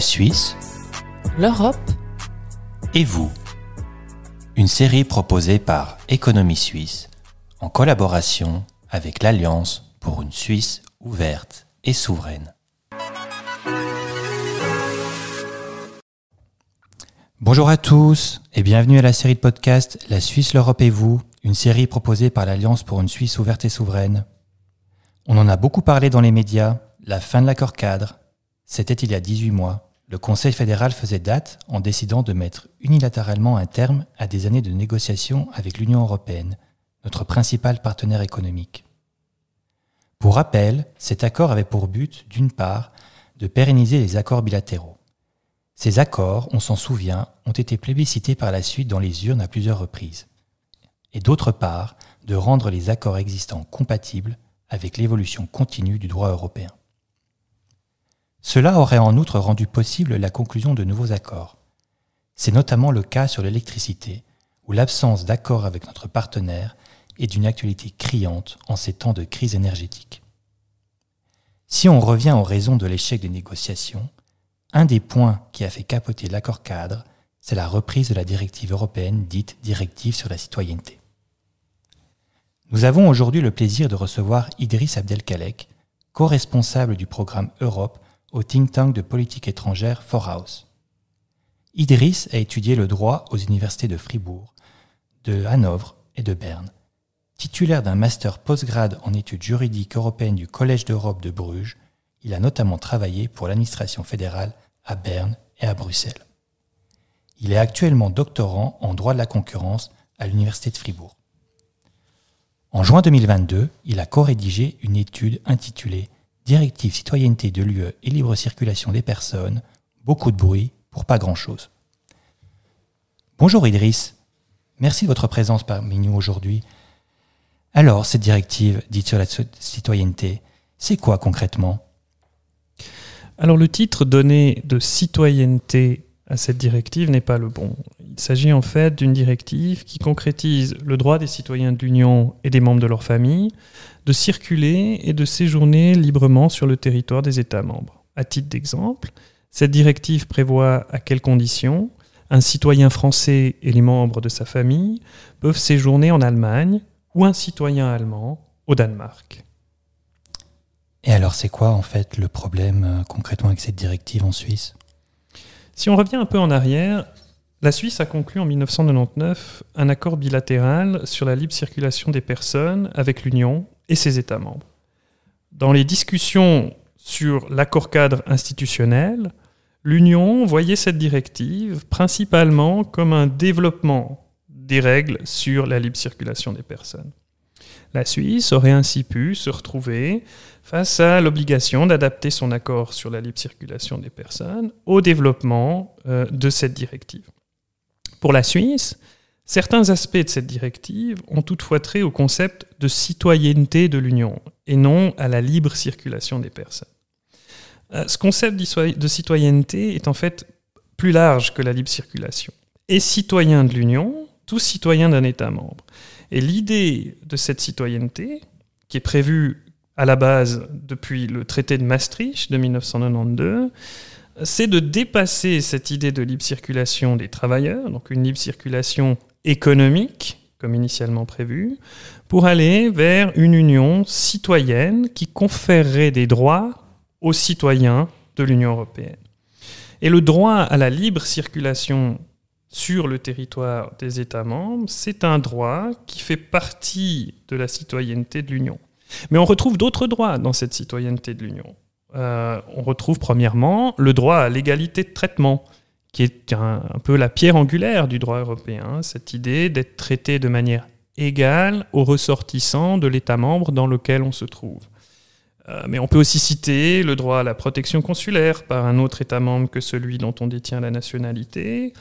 la Suisse, l'Europe et vous. Une série proposée par Économie Suisse en collaboration avec l'Alliance pour une Suisse ouverte et souveraine. Bonjour à tous et bienvenue à la série de podcast La Suisse, l'Europe et vous, une série proposée par l'Alliance pour une Suisse ouverte et souveraine. On en a beaucoup parlé dans les médias, la fin de l'accord cadre, c'était il y a 18 mois. Le Conseil fédéral faisait date en décidant de mettre unilatéralement un terme à des années de négociations avec l'Union européenne, notre principal partenaire économique. Pour rappel, cet accord avait pour but, d'une part, de pérenniser les accords bilatéraux. Ces accords, on s'en souvient, ont été plébiscités par la suite dans les urnes à plusieurs reprises. Et d'autre part, de rendre les accords existants compatibles avec l'évolution continue du droit européen. Cela aurait en outre rendu possible la conclusion de nouveaux accords. C'est notamment le cas sur l'électricité, où l'absence d'accord avec notre partenaire est d'une actualité criante en ces temps de crise énergétique. Si on revient aux raisons de l'échec des négociations, un des points qui a fait capoter l'accord cadre, c'est la reprise de la directive européenne dite Directive sur la citoyenneté. Nous avons aujourd'hui le plaisir de recevoir Idriss Abdelkalek, co-responsable du programme Europe au think tank de politique étrangère Forhaus. Idriss a étudié le droit aux universités de Fribourg, de Hanovre et de Berne. Titulaire d'un master postgrade en études juridiques européennes du Collège d'Europe de Bruges, il a notamment travaillé pour l'administration fédérale à Berne et à Bruxelles. Il est actuellement doctorant en droit de la concurrence à l'Université de Fribourg. En juin 2022, il a co-rédigé une étude intitulée Directive citoyenneté de l'UE et libre circulation des personnes, beaucoup de bruit pour pas grand-chose. Bonjour Idriss, merci de votre présence parmi nous aujourd'hui. Alors, cette directive dite sur la citoyenneté, c'est quoi concrètement? Alors le titre donné de citoyenneté à cette directive n'est pas le bon. Il s'agit en fait d'une directive qui concrétise le droit des citoyens de l'Union et des membres de leur famille de circuler et de séjourner librement sur le territoire des États membres. À titre d'exemple, cette directive prévoit à quelles conditions un citoyen français et les membres de sa famille peuvent séjourner en Allemagne ou un citoyen allemand au Danemark. Et alors c'est quoi en fait le problème euh, concrètement avec cette directive en Suisse? Si on revient un peu en arrière, la Suisse a conclu en 1999 un accord bilatéral sur la libre circulation des personnes avec l'Union et ses États membres. Dans les discussions sur l'accord cadre institutionnel, l'Union voyait cette directive principalement comme un développement des règles sur la libre circulation des personnes. La Suisse aurait ainsi pu se retrouver face à l'obligation d'adapter son accord sur la libre circulation des personnes au développement euh, de cette directive. Pour la Suisse, certains aspects de cette directive ont toutefois trait au concept de citoyenneté de l'Union et non à la libre circulation des personnes. Euh, ce concept de citoyenneté est en fait plus large que la libre circulation. Et citoyen de l'Union, tout citoyen d'un État membre. Et l'idée de cette citoyenneté, qui est prévue à la base depuis le traité de Maastricht de 1992, c'est de dépasser cette idée de libre circulation des travailleurs, donc une libre circulation économique, comme initialement prévu, pour aller vers une union citoyenne qui conférerait des droits aux citoyens de l'Union européenne. Et le droit à la libre circulation sur le territoire des États membres, c'est un droit qui fait partie de la citoyenneté de l'Union. Mais on retrouve d'autres droits dans cette citoyenneté de l'Union. Euh, on retrouve premièrement le droit à l'égalité de traitement, qui est un, peu la pierre angulaire du droit européen, cette idée d'être traité de manière égale aux ressortissants de l'État membre dans lequel on se trouve. Euh, mais on peut aussi citer le droit à la protection consulaire par un autre État membre que celui dont on détient la nationalité,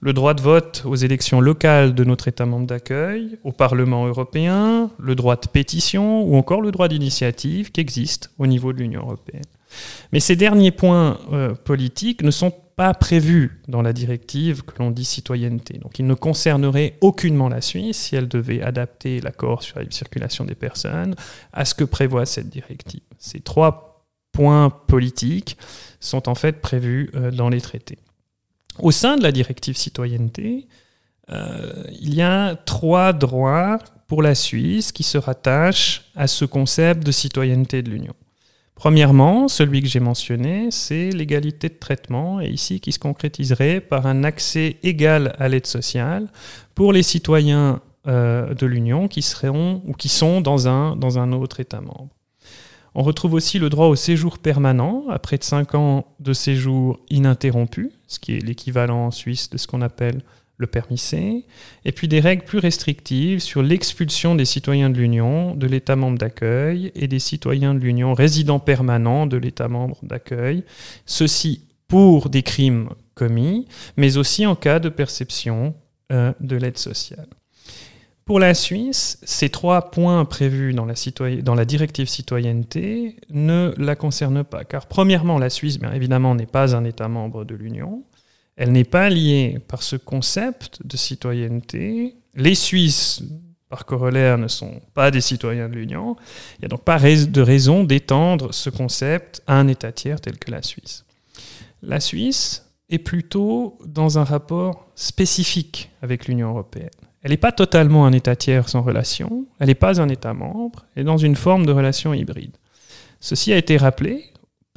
le droit de vote aux élections locales de notre État membre d'accueil, au Parlement européen, le droit de pétition ou encore le droit d'initiative qui existe au niveau de l'Union européenne. Mais ces derniers points euh, politiques ne sont pas prévus dans la directive que l'on dit citoyenneté. Donc ils ne concerneraient aucunement la Suisse si elle devait adapter l'accord sur la circulation des personnes à ce que prévoit cette directive. Ces trois points politiques sont en fait prévus euh, dans les traités. Au sein de la directive citoyenneté, euh, il y a trois droits pour la Suisse qui se rattachent à ce concept de citoyenneté de l'Union. Premièrement, celui que j'ai mentionné, c'est l'égalité de traitement, et ici qui se concrétiserait par un accès égal à l'aide sociale pour les citoyens euh, de l'Union qui seront ou qui sont dans un, dans un autre État membre. On retrouve aussi le droit au séjour permanent, après de 5 ans de séjour ininterrompu, ce qui est l'équivalent en Suisse de ce qu'on appelle le permis C, et puis des règles plus restrictives sur l'expulsion des citoyens de l'Union de l'État membre d'accueil et des citoyens de l'Union résidents permanents de l'État membre d'accueil, ceci pour des crimes commis, mais aussi en cas de perception euh, de l'aide sociale. Pour la Suisse, ces trois points prévus dans la, dans la, directive citoyenneté ne la concernent pas, car premièrement, la Suisse, bien évidemment, n'est pas un État membre de l'Union. Elle n'est pas liée par ce concept de citoyenneté. Les Suisses, par corollaire, ne sont pas des citoyens de l'Union. Il n'y a donc pas de raison d'étendre ce concept à un État tiers tel que la Suisse. La Suisse est plutôt dans un rapport spécifique avec l'Union européenne. Elle n'est pas totalement un État tiers sans relation, elle n'est pas un État membre, elle est dans une forme de relation hybride. Ceci a été rappelé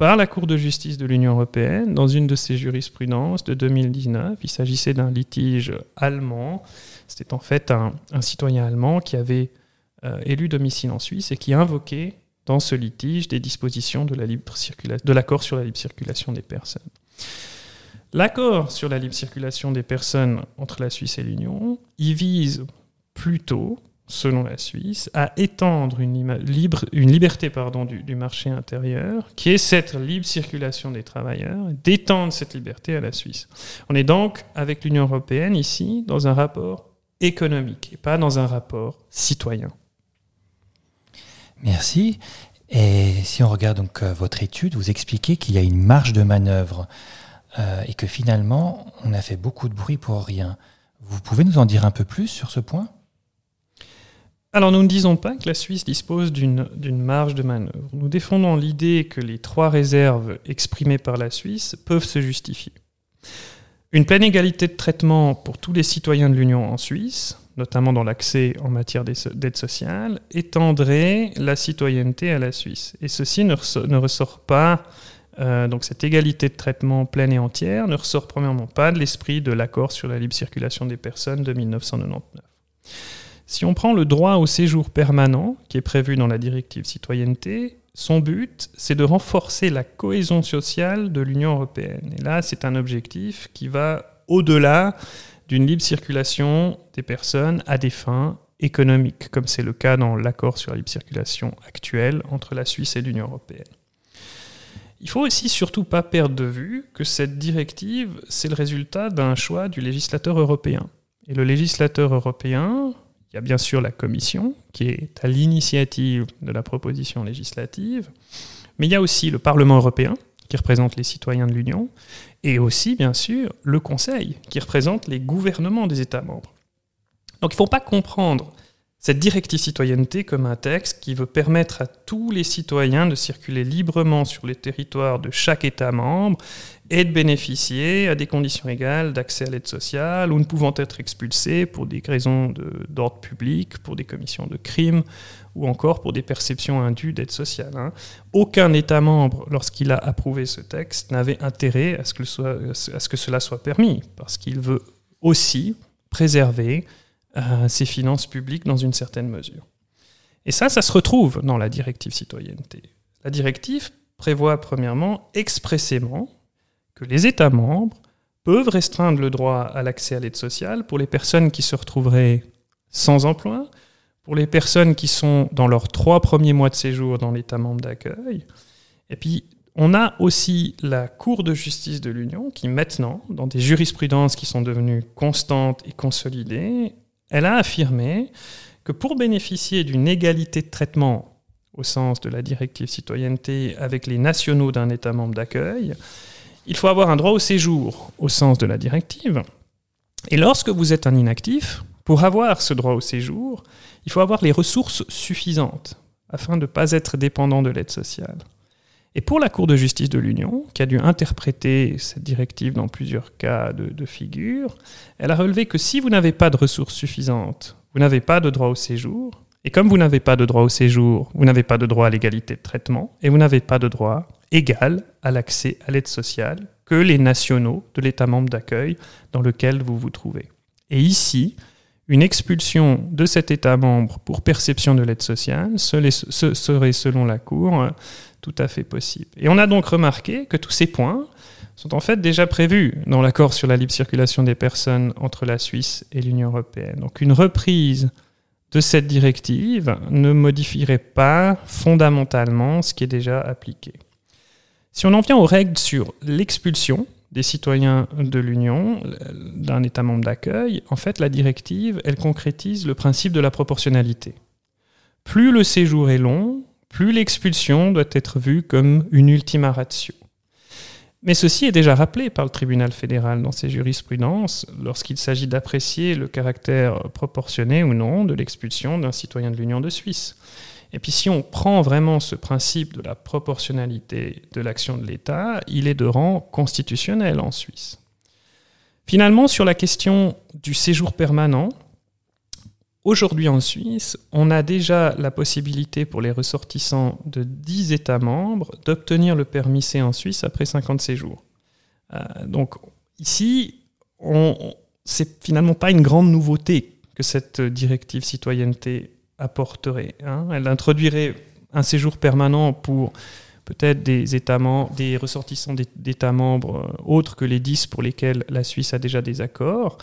par la Cour de justice de l'Union européenne dans une de ses jurisprudences de 2019. Il s'agissait d'un litige allemand. C'était en fait un, citoyen allemand qui avait euh, élu domicile en Suisse et qui invoquait dans ce litige des dispositions de l'accord sur la libre circulation des personnes. L'accord sur la libre circulation des personnes entre la Suisse et l'Union, il vise plutôt selon la Suisse, à étendre une, libre, une liberté pardon, du, marché intérieur, qui est cette libre circulation des travailleurs, d'étendre cette liberté à la Suisse. On est donc, avec l'Union européenne, ici, dans un rapport économique et pas dans un rapport citoyen. Merci. Et si on regarde donc euh, votre étude, vous expliquez qu'il y a une marge de manœuvre euh, et que finalement, on a fait beaucoup de bruit pour rien. Vous pouvez nous en dire un peu plus sur ce point? Alors nous ne disons pas que la Suisse dispose d'une marge de manœuvre. Nous défendons l'idée que les trois réserves exprimées par la Suisse peuvent se justifier. Une pleine égalité de traitement pour tous les citoyens de l'Union en Suisse, notamment dans l'accès en matière d'aide sociale, étendrait la citoyenneté à la Suisse. Et ceci ne ressort, pas, euh, donc cette égalité de traitement pleine et entière ne ressort premièrement pas de l'esprit de l'accord sur la libre circulation des personnes de 1999. Si on prend le droit au séjour permanent, qui est prévu dans la directive citoyenneté, son but, c'est de renforcer la cohésion sociale de l'Union européenne. Et là, c'est un objectif qui va au-delà d'une libre circulation des personnes à des fins économiques, comme c'est le cas dans l'accord sur la libre circulation actuel entre la Suisse et l'Union européenne. Il faut aussi surtout pas perdre de vue que cette directive, c'est le résultat d'un choix du législateur européen. Et le législateur européen, il y a bien sûr la Commission, qui est à l'initiative de la proposition législative, mais il y a aussi le Parlement européen, qui représente les citoyens de l'Union, et aussi, bien sûr, le Conseil, qui représente les gouvernements des États membres. Donc il ne faut pas comprendre cette directive citoyenneté comme un texte qui veut permettre à tous les citoyens de circuler librement sur les territoires de chaque État membre et de bénéficier à des conditions égales d'accès à l'aide sociale ou ne pouvant être expulsés pour des raisons d'ordre public, pour des commissions de crimes ou encore pour des perceptions indues d'aide sociale. Hein. Aucun État membre, lorsqu'il a approuvé ce texte, n'avait intérêt à ce, que soit, à ce que cela soit permis, parce qu'il veut aussi préserver ses finances publiques dans une certaine mesure. Et ça, ça se retrouve dans la directive citoyenneté. La directive prévoit premièrement expressément que les États membres peuvent restreindre le droit à l'accès à l'aide sociale pour les personnes qui se retrouveraient sans emploi, pour les personnes qui sont dans leurs trois premiers mois de séjour dans l'État membre d'accueil. Et puis, on a aussi la Cour de justice de l'Union qui, maintenant, dans des jurisprudences qui sont devenues constantes et consolidées, elle a affirmé que pour bénéficier d'une égalité de traitement au sens de la directive citoyenneté avec les nationaux d'un État membre d'accueil, il faut avoir un droit au séjour au sens de la directive. Et lorsque vous êtes un inactif, pour avoir ce droit au séjour, il faut avoir les ressources suffisantes afin de ne pas être dépendant de l'aide sociale. Et pour la Cour de justice de l'Union, qui a dû interpréter cette directive dans plusieurs cas de, figure, elle a relevé que si vous n'avez pas de ressources suffisantes, vous n'avez pas de droit au séjour, et comme vous n'avez pas de droit au séjour, vous n'avez pas de droit à l'égalité de traitement, et vous n'avez pas de droit égal à l'accès à l'aide sociale que les nationaux de l'État membre d'accueil dans lequel vous vous trouvez. Et ici, une expulsion de cet État membre pour perception de l'aide sociale serait, selon la Cour, tout à fait possible. Et on a donc remarqué que tous ces points sont en fait déjà prévus dans l'accord sur la libre circulation des personnes entre la Suisse et l'Union européenne. Donc une reprise de cette directive ne modifierait pas fondamentalement ce qui est déjà appliqué. Si on en vient aux règles sur l'expulsion des citoyens de l'Union d'un État membre d'accueil, en fait, la directive, elle concrétise le principe de la proportionnalité. Plus le séjour est long, plus l'expulsion doit être vue comme une ultima ratio. Mais ceci est déjà rappelé par le tribunal fédéral dans ses jurisprudences lorsqu'il s'agit d'apprécier le caractère proportionné ou non de l'expulsion d'un citoyen de l'Union de Suisse. Et puis si on prend vraiment ce principe de la proportionnalité de l'action de l'État, il est de rang constitutionnel en Suisse. Finalement, sur la question du séjour permanent, aujourd'hui en Suisse, on a déjà la possibilité pour les ressortissants de 10 États membres d'obtenir le permis C en Suisse après 50 séjours. Euh, donc ici, c'est finalement pas une grande nouveauté que cette directive citoyenneté apporterait. Hein. Elle introduirait un séjour permanent pour peut-être des, États membres, des ressortissants d'États membres euh, autres que les 10 pour lesquels la Suisse a déjà des accords,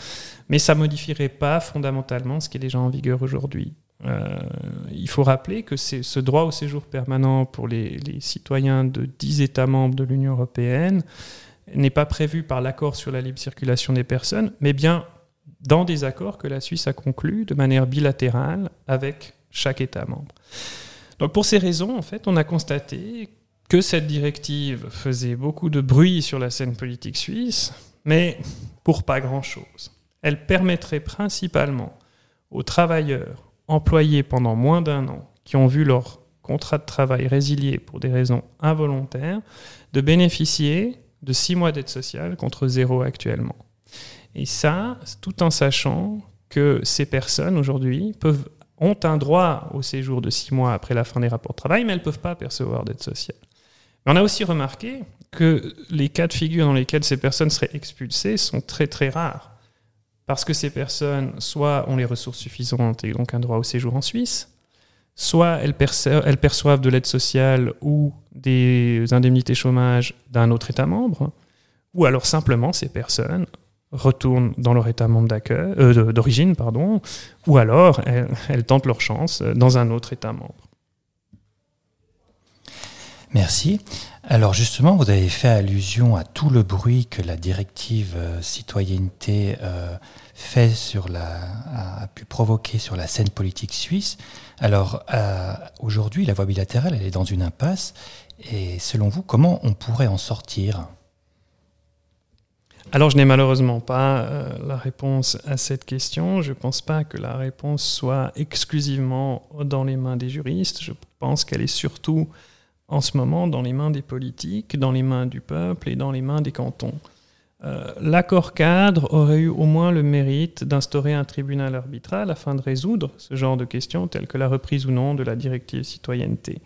mais ça ne modifierait pas fondamentalement ce qui est déjà en vigueur aujourd'hui. Euh, il faut rappeler que ce droit au séjour permanent pour les, citoyens de 10 États membres de l'Union européenne n'est pas prévu par l'accord sur la libre circulation des personnes, mais bien dans des accords que la Suisse a conclus de manière bilatérale avec chaque État membre. Donc pour ces raisons, en fait, on a constaté que cette directive faisait beaucoup de bruit sur la scène politique suisse, mais pour pas grand-chose. Elle permettrait principalement aux travailleurs employés pendant moins d'un an, qui ont vu leur contrat de travail résilié pour des raisons involontaires, de bénéficier de six mois d'aide sociale contre zéro actuellement. Et ça, tout en sachant que ces personnes aujourd'hui ont un droit au séjour de six mois après la fin des rapports de travail, mais elles ne peuvent pas percevoir d'aide sociale. On a aussi remarqué que les cas de figure dans lesquels ces personnes seraient expulsées sont très très rares. Parce que ces personnes, soit ont les ressources suffisantes et donc un droit au séjour en Suisse, soit elles, perçoivent de l'aide sociale ou des indemnités chômage d'un autre État membre, ou alors simplement ces personnes retournent dans leur État membre euh, d'origine, ou alors elles, tentent leur chance dans un autre État membre. Merci. Alors justement, vous avez fait allusion à tout le bruit que la directive euh, citoyenneté euh, fait sur la, a, pu provoquer sur la scène politique suisse. Alors aujourd'hui, la voie bilatérale, elle est dans une impasse. Et selon vous, comment on pourrait en sortir? Alors, je n'ai malheureusement pas euh, la réponse à cette question. Je ne pense pas que la réponse soit exclusivement dans les mains des juristes. Je pense qu'elle est surtout en ce moment dans les mains des politiques, dans les mains du peuple et dans les mains des cantons. Euh, l'accord cadre aurait eu au moins le mérite d'instaurer un tribunal arbitral afin de résoudre ce genre de questions telles que la reprise ou non de la directive citoyenneté.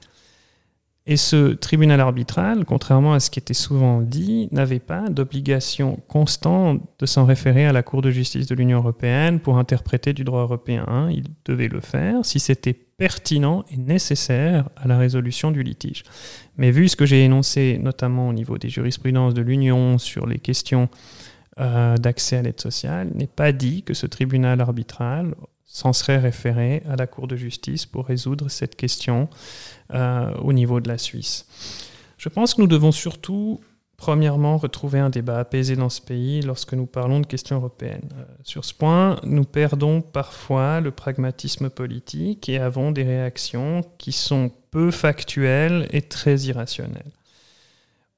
Et ce tribunal arbitral, contrairement à ce qui était souvent dit, n'avait pas d'obligation constante de s'en référer à la Cour de justice de l'Union européenne pour interpréter du droit européen. Il devait le faire si c'était pertinent et nécessaire à la résolution du litige. Mais vu ce que j'ai énoncé, notamment au niveau des jurisprudences de l'Union sur les questions euh, d'accès à l'aide sociale, n'est pas dit que ce tribunal arbitral s'en serait référé à la Cour de justice pour résoudre cette question euh, au niveau de la Suisse. Je pense que nous devons surtout, premièrement, retrouver un débat apaisé dans ce pays lorsque nous parlons de questions européennes. Euh, sur ce point, nous perdons parfois le pragmatisme politique et avons des réactions qui sont peu factuelles et très irrationnelles.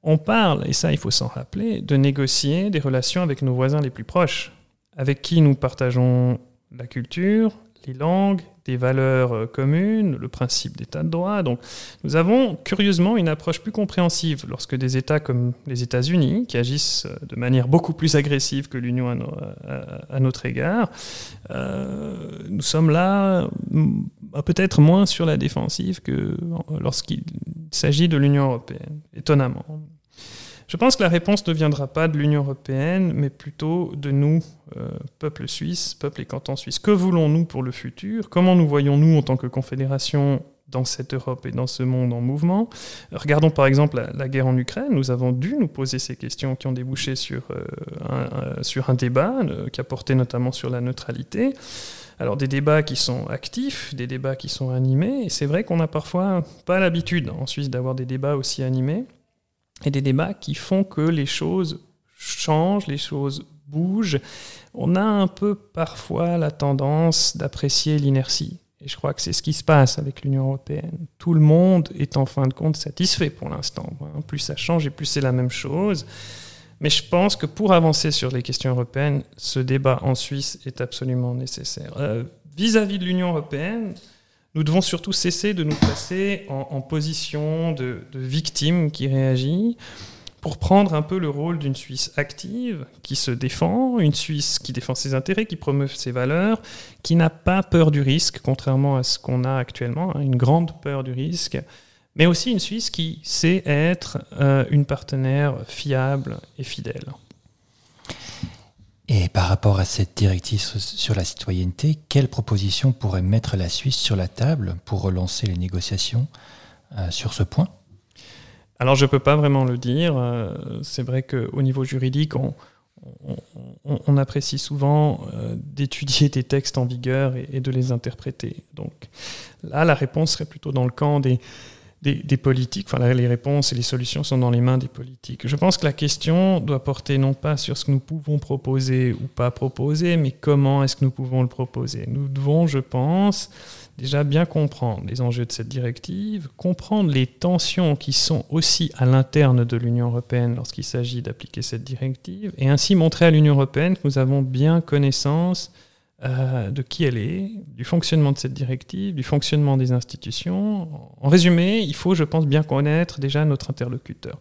On parle, et ça il faut s'en rappeler, de négocier des relations avec nos voisins les plus proches, avec qui nous partageons la culture, les langues, des valeurs euh, communes, le principe d'état de droit. Donc nous avons curieusement une approche plus compréhensive lorsque des États comme les États-Unis, qui agissent euh, de manière beaucoup plus agressive que l'Union à, notre égard, euh, nous sommes là peut-être moins sur la défensive que lorsqu'il s'agit de l'Union européenne, étonnamment. Je pense que la réponse ne viendra pas de l'Union européenne, mais plutôt de nous, euh, peuple suisse, peuple et canton suisse. Que voulons-nous pour le futur? Comment nous voyons-nous en tant que confédération dans cette Europe et dans ce monde en mouvement? Regardons par exemple la, guerre en Ukraine. Nous avons dû nous poser ces questions qui ont débouché sur, euh, un, débat euh, qui a porté notamment sur la neutralité. Alors des débats qui sont actifs, des débats qui sont animés, et c'est vrai qu'on n'a parfois pas l'habitude en Suisse d'avoir des débats aussi animés et des débats qui font que les choses changent, les choses bougent. On a un peu parfois la tendance d'apprécier l'inertie. Et je crois que c'est ce qui se passe avec l'Union européenne. Tout le monde est en fin de compte satisfait pour l'instant. Plus ça change et plus c'est la même chose. Mais je pense que pour avancer sur les questions européennes, ce débat en Suisse est absolument nécessaire. Euh, vis-à-vis -vis de l'Union européenne, nous devons surtout cesser de nous placer en, position de, victime qui réagit pour prendre un peu le rôle d'une Suisse active qui se défend, une Suisse qui défend ses intérêts, qui promeut ses valeurs, qui n'a pas peur du risque, contrairement à ce qu'on a actuellement, hein, une grande peur du risque, mais aussi une Suisse qui sait être euh, une partenaire fiable et fidèle. Et par rapport à cette directive sur la citoyenneté, quelles propositions pourrait mettre la Suisse sur la table pour relancer les négociations euh, sur ce point? Alors je ne peux pas vraiment le dire. Euh, c'est vrai qu'au niveau juridique, on, apprécie souvent euh, d'étudier des textes en vigueur et, de les interpréter. Donc là, la réponse serait plutôt dans le camp des, des, politiques, enfin les réponses et les solutions sont dans les mains des politiques. Je pense que la question doit porter non pas sur ce que nous pouvons proposer ou pas proposer, mais comment est-ce que nous pouvons le proposer. Nous devons, je pense, déjà bien comprendre les enjeux de cette directive, comprendre les tensions qui sont aussi à l'interne de l'Union européenne lorsqu'il s'agit d'appliquer cette directive, et ainsi montrer à l'Union européenne que nous avons bien connaissance euh, de qui elle est, du fonctionnement de cette directive, du fonctionnement des institutions. En résumé, il faut, je pense, bien connaître déjà notre interlocuteur.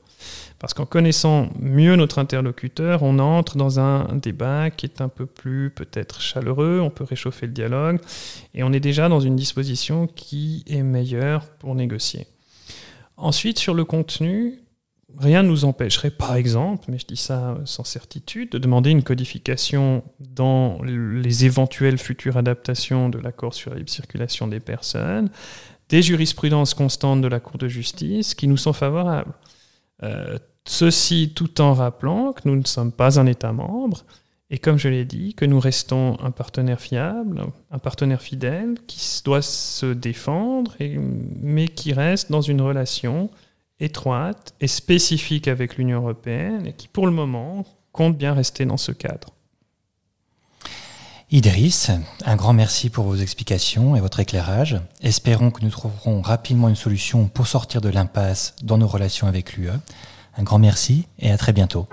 Parce qu'en connaissant mieux notre interlocuteur, on entre dans un débat qui est un peu plus peut-être chaleureux, on peut réchauffer le dialogue, et on est déjà dans une disposition qui est meilleure pour négocier. Ensuite, sur le contenu, rien ne nous empêcherait, par exemple, mais je dis ça sans certitude, de demander une codification dans les éventuelles futures adaptations de l'accord sur la libre circulation des personnes, des jurisprudences constantes de la Cour de justice qui nous sont favorables. Euh, ceci tout en rappelant que nous ne sommes pas un État membre et comme je l'ai dit, que nous restons un partenaire fiable, un partenaire fidèle qui doit se défendre, mais qui reste dans une relation étroite et spécifique avec l'Union européenne et qui, pour le moment, compte bien rester dans ce cadre. Idriss, un grand merci pour vos explications et votre éclairage. Espérons que nous trouverons rapidement une solution pour sortir de l'impasse dans nos relations avec l'UE. Un grand merci et à très bientôt.